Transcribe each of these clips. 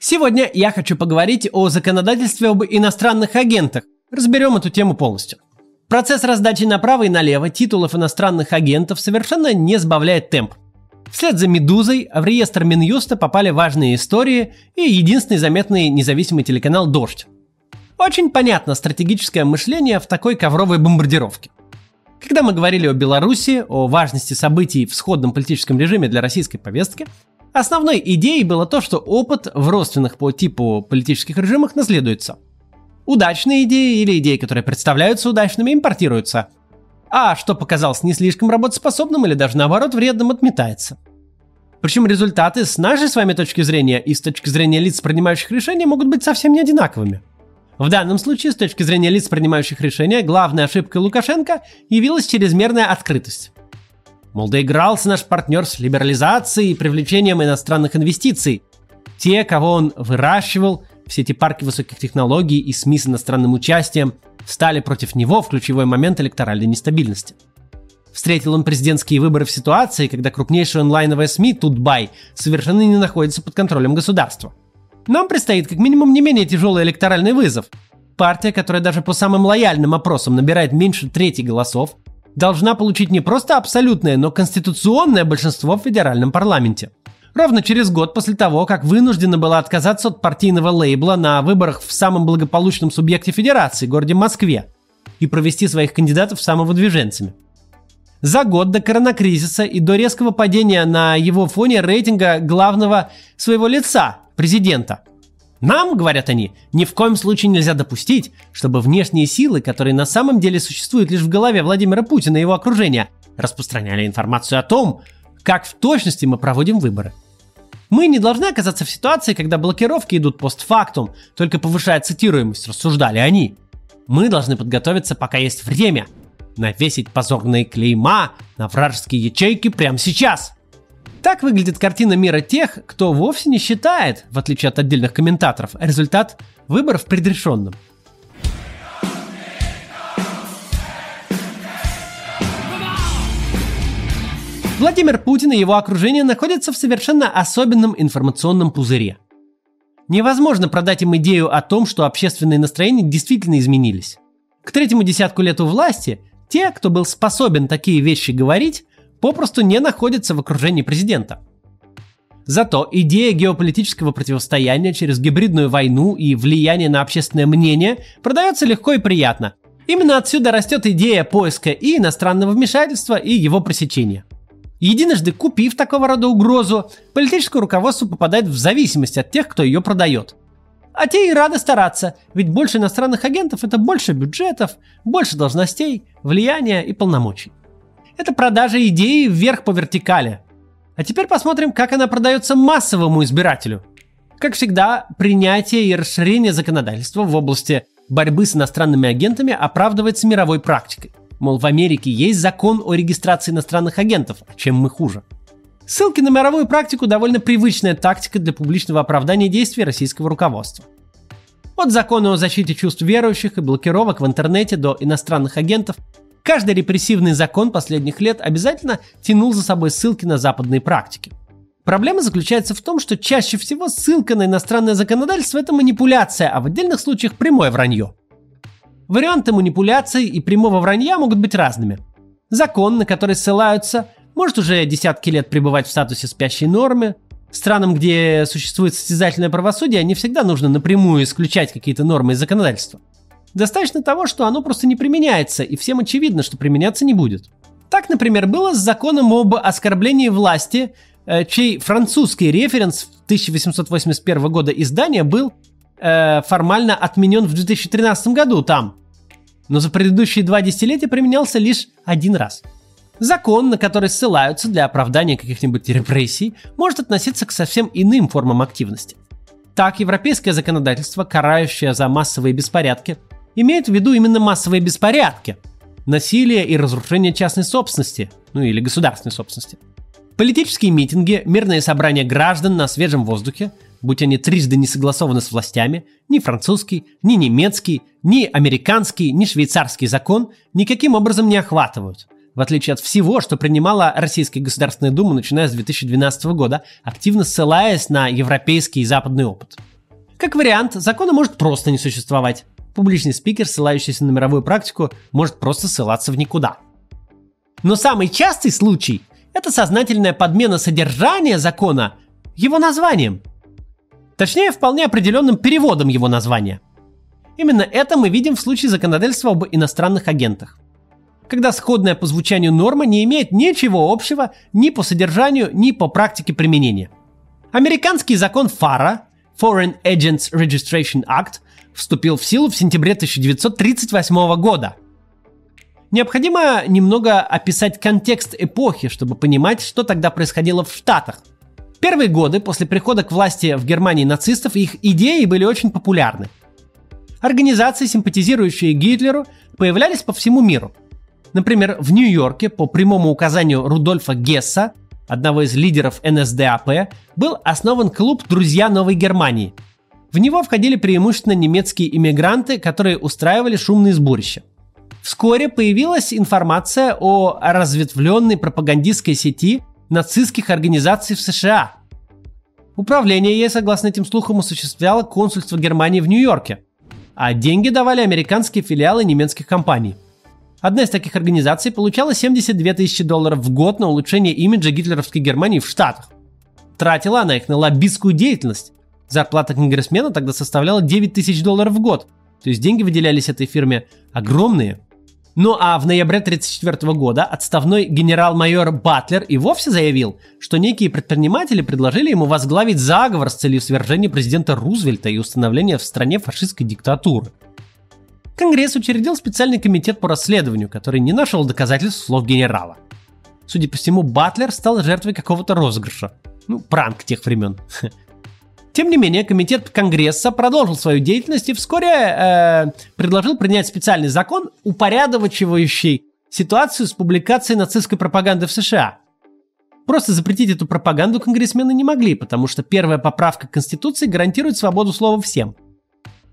Сегодня я хочу поговорить о законодательстве об иностранных агентах. Разберем эту тему полностью. Процесс раздачи направо и налево титулов иностранных агентов совершенно не сбавляет темп. Вслед за «Медузой» в реестр Минюста попали важные истории и единственный заметный независимый телеканал «Дождь». Очень понятно стратегическое мышление в такой ковровой бомбардировке. Когда мы говорили о Беларуси, о важности событий в сходном политическом режиме для российской повестки, основной идеей было то, что опыт в родственных по типу политических режимах наследуется. Удачные идеи или идеи, которые представляются удачными, импортируются. А что показалось не слишком работоспособным или даже наоборот вредным, отметается. Причем результаты с нашей с вами точки зрения и с точки зрения лиц, принимающих решения, могут быть совсем не одинаковыми – в данном случае, с точки зрения лиц, принимающих решения, главной ошибкой Лукашенко явилась чрезмерная открытость. Мол, доигрался наш партнер с либерализацией и привлечением иностранных инвестиций. Те, кого он выращивал, все эти парки высоких технологий и СМИ с иностранным участием, стали против него в ключевой момент электоральной нестабильности. Встретил он президентские выборы в ситуации, когда крупнейшая онлайновая СМИ Тутбай совершенно не находится под контролем государства – нам предстоит как минимум не менее тяжелый электоральный вызов. Партия, которая даже по самым лояльным опросам набирает меньше трети голосов, должна получить не просто абсолютное, но конституционное большинство в федеральном парламенте. Ровно через год после того, как вынуждена была отказаться от партийного лейбла на выборах в самом благополучном субъекте федерации, городе Москве, и провести своих кандидатов самовыдвиженцами. За год до коронакризиса и до резкого падения на его фоне рейтинга главного своего лица, президента. Нам, говорят они, ни в коем случае нельзя допустить, чтобы внешние силы, которые на самом деле существуют лишь в голове Владимира Путина и его окружения, распространяли информацию о том, как в точности мы проводим выборы. Мы не должны оказаться в ситуации, когда блокировки идут постфактум, только повышая цитируемость, рассуждали они. Мы должны подготовиться, пока есть время, навесить позорные клейма на вражеские ячейки прямо сейчас – так выглядит картина мира тех, кто вовсе не считает, в отличие от отдельных комментаторов, результат выборов предрешенным. Владимир Путин и его окружение находятся в совершенно особенном информационном пузыре. Невозможно продать им идею о том, что общественные настроения действительно изменились. К третьему десятку лет у власти те, кто был способен такие вещи говорить, попросту не находится в окружении президента. Зато идея геополитического противостояния через гибридную войну и влияние на общественное мнение продается легко и приятно. Именно отсюда растет идея поиска и иностранного вмешательства, и его пресечения. Единожды купив такого рода угрозу, политическое руководство попадает в зависимость от тех, кто ее продает. А те и рады стараться, ведь больше иностранных агентов – это больше бюджетов, больше должностей, влияния и полномочий. Это продажа идеи вверх по вертикали. А теперь посмотрим, как она продается массовому избирателю. Как всегда, принятие и расширение законодательства в области борьбы с иностранными агентами оправдывается мировой практикой. Мол, в Америке есть закон о регистрации иностранных агентов, а чем мы хуже. Ссылки на мировую практику довольно привычная тактика для публичного оправдания действий российского руководства. От закона о защите чувств верующих и блокировок в интернете до иностранных агентов Каждый репрессивный закон последних лет обязательно тянул за собой ссылки на западные практики. Проблема заключается в том, что чаще всего ссылка на иностранное законодательство – это манипуляция, а в отдельных случаях прямое вранье. Варианты манипуляций и прямого вранья могут быть разными. Закон, на который ссылаются, может уже десятки лет пребывать в статусе спящей нормы. Странам, где существует состязательное правосудие, не всегда нужно напрямую исключать какие-то нормы из законодательства. Достаточно того, что оно просто не применяется, и всем очевидно, что применяться не будет. Так, например, было с законом об оскорблении власти, э, чей французский референс 1881 года издания был э, формально отменен в 2013 году там. Но за предыдущие два десятилетия применялся лишь один раз. Закон, на который ссылаются для оправдания каких-нибудь репрессий, может относиться к совсем иным формам активности. Так, европейское законодательство, карающее за массовые беспорядки, имеет в виду именно массовые беспорядки, насилие и разрушение частной собственности, ну или государственной собственности. Политические митинги, мирные собрания граждан на свежем воздухе, будь они трижды не согласованы с властями, ни французский, ни немецкий, ни американский, ни швейцарский закон никаким образом не охватывают, в отличие от всего, что принимала Российская Государственная Дума, начиная с 2012 года, активно ссылаясь на европейский и западный опыт – Как вариант, закона может просто не существовать. Публичный спикер, ссылающийся на мировую практику, может просто ссылаться в никуда. Но самый частый случай – это сознательная подмена содержания закона его названием. Точнее, вполне определенным переводом его названия. Именно это мы видим в случае законодательства об иностранных агентах. Когда сходная по звучанию норма не имеет ничего общего ни по содержанию, ни по практике применения. Американский закон ФАРА Foreign Agents Registration Act вступил в силу в сентябре 1938 года. Необходимо немного описать контекст эпохи, чтобы понимать, что тогда происходило в Штатах. Первые годы после прихода к власти в Германии нацистов их идеи были очень популярны. Организации, симпатизирующие Гитлеру, появлялись по всему миру. Например, в Нью-Йорке по прямому указанию Рудольфа Гесса одного из лидеров НСДАП, был основан клуб «Друзья Новой Германии». В него входили преимущественно немецкие иммигранты, которые устраивали шумные сборища. Вскоре появилась информация о разветвленной пропагандистской сети нацистских организаций в США. Управление ей, согласно этим слухам, осуществляло консульство Германии в Нью-Йорке, а деньги давали американские филиалы немецких компаний – Одна из таких организаций получала 72 тысячи долларов в год на улучшение имиджа гитлеровской Германии в Штатах. Тратила она их на лоббистскую деятельность. Зарплата конгрессмена тогда составляла 9 тысяч долларов в год. То есть деньги выделялись этой фирме огромные. Ну а в ноябре 1934 года отставной генерал-майор Батлер и вовсе заявил, что некие предприниматели предложили ему возглавить заговор с целью свержения президента Рузвельта и установления в стране фашистской диктатуры – Конгресс учредил специальный комитет по расследованию, который не нашел доказательств слов генерала. Судя по всему, Батлер стал жертвой какого-то розыгрыша. Ну, пранк тех времен. Тем не менее, комитет Конгресса продолжил свою деятельность и вскоре э, предложил принять специальный закон, упорядочивающий ситуацию с публикацией нацистской пропаганды в США. Просто запретить эту пропаганду конгрессмены не могли, потому что первая поправка Конституции гарантирует свободу слова всем –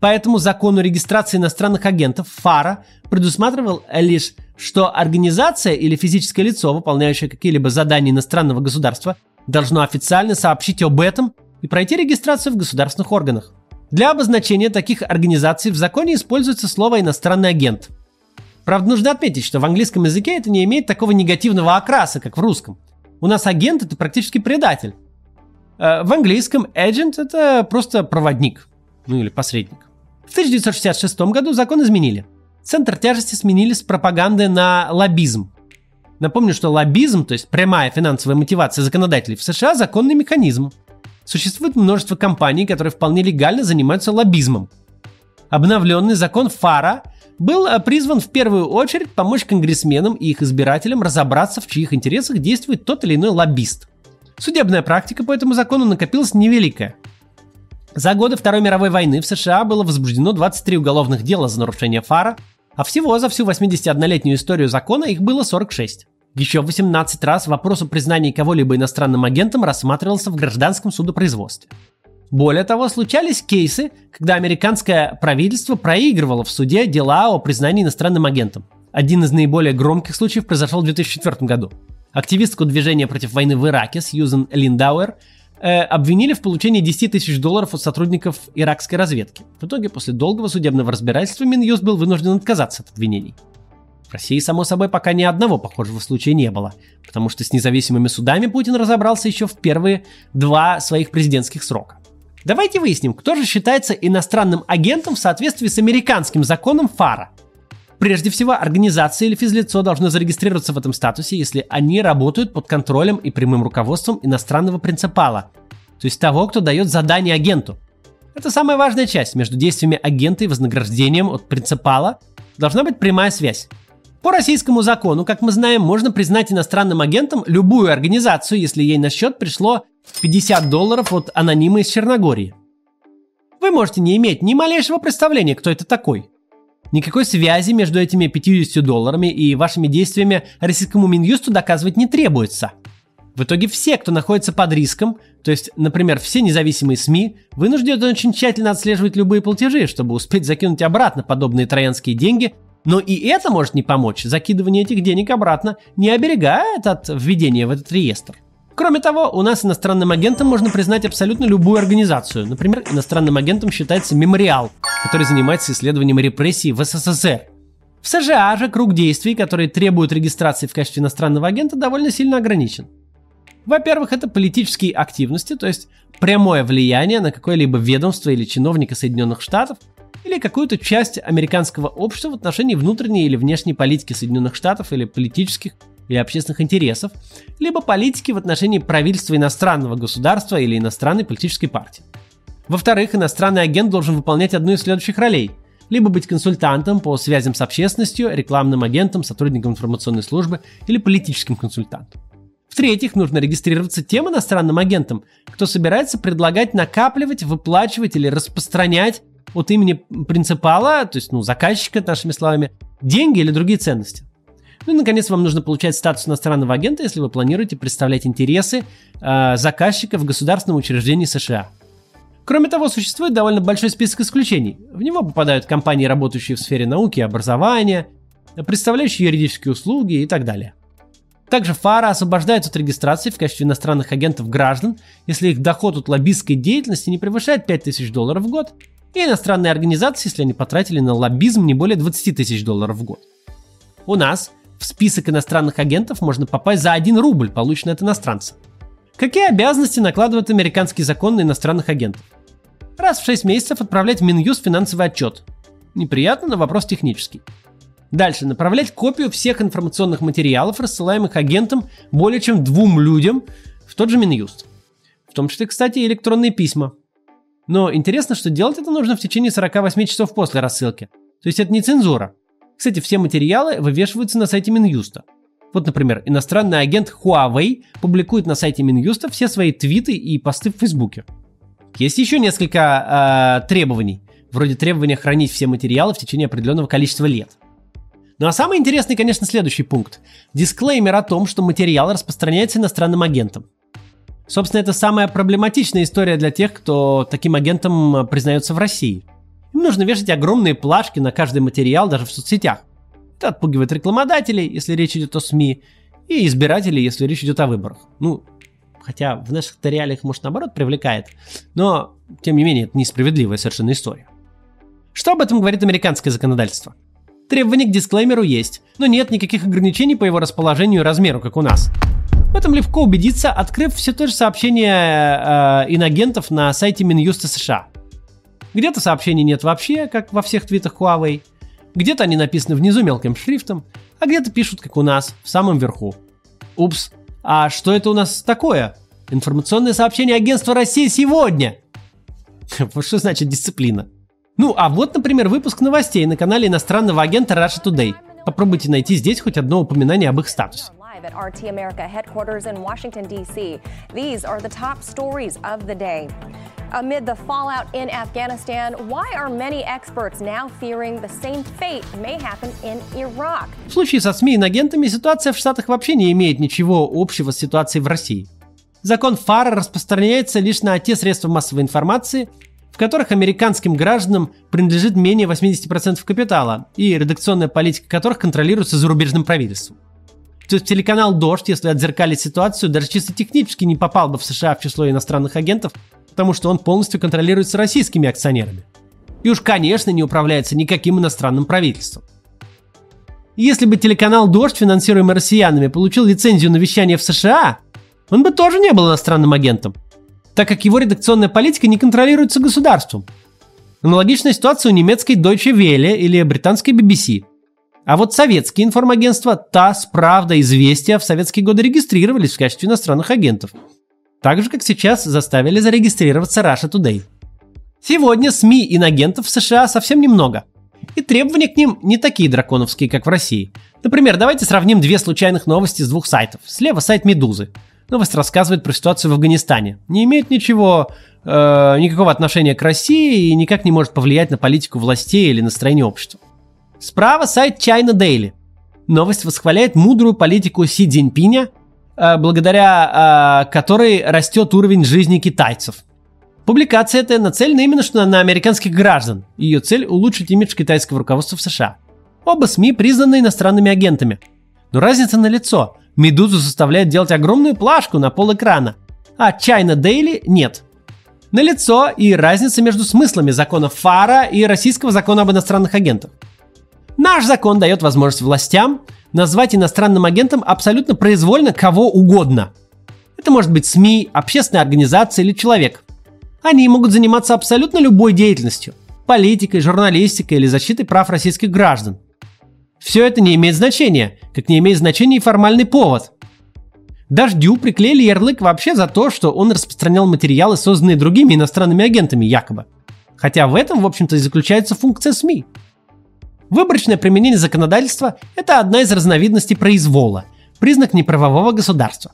Поэтому закон о регистрации иностранных агентов ФАРа предусматривал лишь, что организация или физическое лицо, выполняющее какие-либо задания иностранного государства, должно официально сообщить об этом и пройти регистрацию в государственных органах. Для обозначения таких организаций в законе используется слово «иностранный агент». Правда, нужно отметить, что в английском языке это не имеет такого негативного окраса, как в русском. У нас агент – это практически предатель. Э, в английском agent – это просто проводник, ну или посредник. В 1966 году закон изменили. Центр тяжести сменили с пропаганды на лоббизм. Напомню, что лоббизм, то есть прямая финансовая мотивация законодателей в США, законный механизм. Существует множество компаний, которые вполне легально занимаются лоббизмом. Обновленный закон ФАРа был э, призван в первую очередь помочь конгрессменам и их избирателям разобраться, в чьих интересах действует тот или иной лоббист. Судебная практика по этому закону накопилась невеликая – за годы Второй мировой войны в США было возбуждено 23 уголовных дела за нарушение фара, а всего за всю 81-летнюю историю закона их было 46. Еще 18 раз вопрос о признании кого-либо иностранным агентом рассматривался в гражданском судопроизводстве. Более того, случались кейсы, когда американское правительство проигрывало в суде дела о признании иностранным агентом. Один из наиболее громких случаев произошел в 2004 году. Активистку движения против войны в Ираке Сьюзен Линдауэр э, обвинили в получении 10 тысяч долларов от сотрудников иракской разведки. В итоге, после долгого судебного разбирательства, Минюст был вынужден отказаться от обвинений. В России, само собой, пока ни одного похожего случая не было, потому что с независимыми судами Путин разобрался еще в первые два своих президентских срока. Давайте выясним, кто же считается иностранным агентом в соответствии с американским законом ФАРа – Прежде всего, организация или физлицо должны зарегистрироваться в этом статусе, если они работают под контролем и прямым руководством иностранного принципала, то есть того, кто дает задание агенту. Это самая важная часть. Между действиями агента и вознаграждением от принципала должна быть прямая связь. По российскому закону, как мы знаем, можно признать иностранным агентом любую организацию, если ей на счет пришло 50 долларов от анонима из Черногории. Вы можете не иметь ни малейшего представления, кто это такой – Никакой связи между этими 50 долларами и вашими действиями российскому Минюсту доказывать не требуется. В итоге все, кто находится под риском, то есть, например, все независимые СМИ, вынуждены очень тщательно отслеживать любые платежи, чтобы успеть закинуть обратно подобные троянские деньги, но и это может не помочь. Закидывание этих денег обратно не оберегает от введения в этот реестр. Кроме того, у нас иностранным агентом можно признать абсолютно любую организацию. Например, иностранным агентом считается Мемориал, который занимается исследованием репрессий в СССР. В США же круг действий, которые требуют регистрации в качестве иностранного агента, довольно сильно ограничен. Во-первых, это политические активности, то есть прямое влияние на какое-либо ведомство или чиновника Соединенных Штатов, или какую-то часть американского общества в отношении внутренней или внешней политики Соединенных Штатов или политических или общественных интересов, либо политики в отношении правительства иностранного государства или иностранной политической партии. Во-вторых, иностранный агент должен выполнять одну из следующих ролей – либо быть консультантом по связям с общественностью, рекламным агентом, сотрудником информационной службы или политическим консультантом. В-третьих, нужно регистрироваться тем иностранным агентом, кто собирается предлагать накапливать, выплачивать или распространять от имени принципала, то есть ну, заказчика, нашими словами, деньги или другие ценности. Ну и, наконец, вам нужно получать статус иностранного агента, если вы планируете представлять интересы э, заказчика в государственном учреждении США. Кроме того, существует довольно большой список исключений. В него попадают компании, работающие в сфере науки и образования, представляющие юридические услуги и так далее. Также ФАРа освобождает от регистрации в качестве иностранных агентов граждан, если их доход от лоббистской деятельности не превышает 5000 долларов в год, и иностранные организации, если они потратили на лоббизм не более 20 тысяч долларов в год. У нас в список иностранных агентов можно попасть за 1 рубль, полученный от иностранца. Какие обязанности накладывает американский закон на иностранных агентов? Раз в 6 месяцев отправлять в Минюст финансовый отчет. Неприятно, но вопрос технический. Дальше. Направлять копию всех информационных материалов, рассылаемых агентом более чем двум людям в тот же Минюст. В том числе, кстати, электронные письма. Но интересно, что делать это нужно в течение 48 часов после рассылки. То есть это не цензура. Кстати, все материалы вывешиваются на сайте Минюста. Вот, например, иностранный агент Huawei публикует на сайте Минюста все свои твиты и посты в Фейсбуке. Есть еще несколько э, требований, вроде требования хранить все материалы в течение определенного количества лет. Ну а самый интересный, конечно, следующий пункт. Дисклеймер о том, что материал распространяется иностранным агентом. Собственно, это самая проблематичная история для тех, кто таким агентом признается в России. Им нужно вешать огромные плашки на каждый материал даже в соцсетях. Это отпугивает рекламодателей, если речь идет о СМИ, и избирателей, если речь идет о выборах. Ну, хотя в наших реалиях, может, наоборот, привлекает. Но, тем не менее, это несправедливая совершенно история. Что об этом говорит американское законодательство? Требования к дисклеймеру есть, но нет никаких ограничений по его расположению и размеру, как у нас. В этом легко убедиться, открыв все то же сообщение э, инагентов на сайте Минюста США. Где-то сообщений нет вообще, как во всех твитах Huawei. Где-то они написаны внизу мелким шрифтом, а где-то пишут, как у нас, в самом верху. Упс, а что это у нас такое? Информационное сообщение агентства России сегодня. Что значит дисциплина. Ну, а вот, например, выпуск новостей на канале иностранного агента Russia Today. Попробуйте найти здесь хоть одно упоминание об их статусе. At RT America headquarters in Washington, D.C. These are the top stories of the day. Amid the fallout in Afghanistan, why are many experts now fearing the same fate may happen in Iraq? В случае со СМИ и агентами ситуация в Штатах вообще не имеет ничего общего с ситуацией в России. Закон ФАРа распространяется лишь на те средства массовой информации, в которых американским гражданам принадлежит менее 80% капитала, и редакционная политика которых контролируется зарубежным правительством. То есть телеканал «Дождь», если отзеркалить ситуацию, даже чисто технически не попал бы в США в число иностранных агентов, потому что он полностью контролируется российскими акционерами. И уж, конечно, не управляется никаким иностранным правительством. Если бы телеканал «Дождь», финансируемый россиянами, получил лицензию на вещание в США, он бы тоже не был иностранным агентом так как его редакционная политика не контролируется государством. Аналогичная ситуация у немецкой Deutsche Welle или британской BBC. А вот советские информагентства ТАСС, Правда, Известия в советские годы регистрировались в качестве иностранных агентов. Так же, как сейчас заставили зарегистрироваться Russia Today. Сегодня СМИ инагентов в США совсем немного. И требования к ним не такие драконовские, как в России. Например, давайте сравним две случайных новости с двух сайтов. Слева сайт Медузы – Новость рассказывает про ситуацию в Афганистане. Не имеет ничего, э, никакого отношения к России и никак не может повлиять на политику властей или настроение общества. Справа сайт China Daily. Новость восхваляет мудрую политику Си Цзиньпиня, э, благодаря э, которой растет уровень жизни китайцев. Публикация эта нацелена именно что на американских граждан. Ее цель – улучшить имидж китайского руководства в США. Оба СМИ признаны иностранными агентами – Но разница на лицо. Медузу заставляет делать огромную плашку на пол экрана, а China Daily нет. Налицо и разница между смыслами закона ФАРа и российского закона об иностранных агентах. Наш закон дает возможность властям назвать иностранным агентом абсолютно произвольно кого угодно. Это может быть СМИ, общественная организация или человек. Они могут заниматься абсолютно любой деятельностью – политикой, журналистикой или защитой прав российских граждан. Все это не имеет значения, как не имеет значения и формальный повод. Дождю приклеили ярлык вообще за то, что он распространял материалы, созданные другими иностранными агентами якобы. Хотя в этом, в общем-то, и заключается функция СМИ. Выборочное применение законодательства – это одна из разновидностей произвола, признак неправового государства.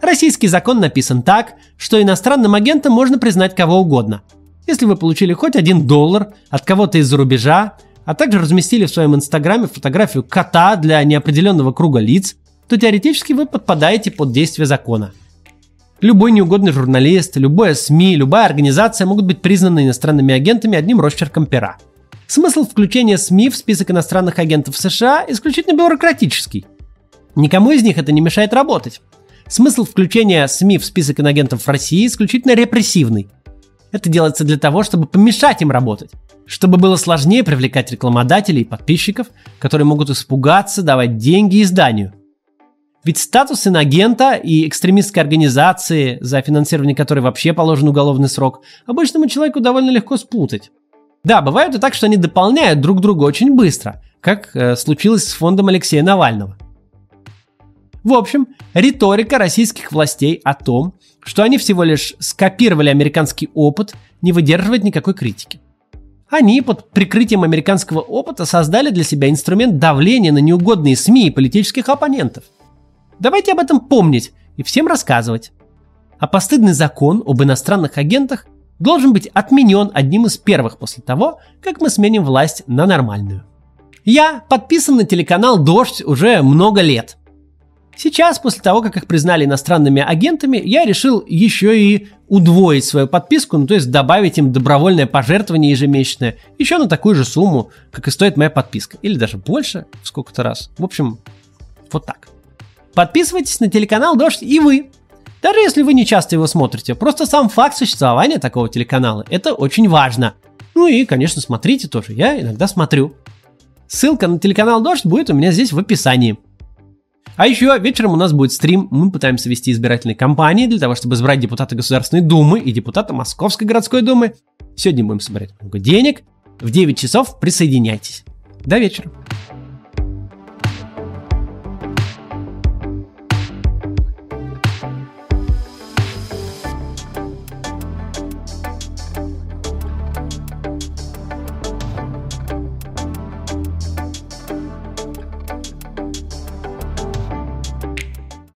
Российский закон написан так, что иностранным агентом можно признать кого угодно. Если вы получили хоть один доллар от кого-то из-за рубежа, а также разместили в своем инстаграме фотографию кота для неопределенного круга лиц, то теоретически вы подпадаете под действие закона. Любой неугодный журналист, любое СМИ, любая организация могут быть признаны иностранными агентами одним росчерком пера. Смысл включения СМИ в список иностранных агентов США исключительно бюрократический. Никому из них это не мешает работать. Смысл включения СМИ в список инагентов в России исключительно репрессивный. Это делается для того, чтобы помешать им работать, чтобы было сложнее привлекать рекламодателей и подписчиков, которые могут испугаться давать деньги изданию. Ведь статус инагента и экстремистской организации, за финансирование которой вообще положен уголовный срок, обычному человеку довольно легко спутать. Да, бывает и так, что они дополняют друг друга очень быстро, как э, случилось с фондом Алексея Навального. В общем, риторика российских властей о том, что они всего лишь скопировали американский опыт, не выдерживает никакой критики. Они под прикрытием американского опыта создали для себя инструмент давления на неугодные СМИ и политических оппонентов – Давайте об этом помнить и всем рассказывать. А постыдный закон об иностранных агентах должен быть отменен одним из первых после того, как мы сменим власть на нормальную. Я подписан на телеканал «Дождь» уже много лет. Сейчас, после того, как их признали иностранными агентами, я решил еще и удвоить свою подписку, ну то есть добавить им добровольное пожертвование ежемесячное, еще на такую же сумму, как и стоит моя подписка. Или даже больше, сколько-то раз. В общем, вот так. Подписывайтесь на телеканал Дождь и вы. Даже если вы не часто его смотрите, просто сам факт существования такого телеканала – это очень важно. Ну и, конечно, смотрите тоже, я иногда смотрю. Ссылка на телеканал Дождь будет у меня здесь в описании. А еще вечером у нас будет стрим. Мы пытаемся вести избирательные кампании для того, чтобы избрать депутата Государственной Думы и депутата Московской городской думы. Сегодня будем собирать много денег. В 9 часов присоединяйтесь. До вечера.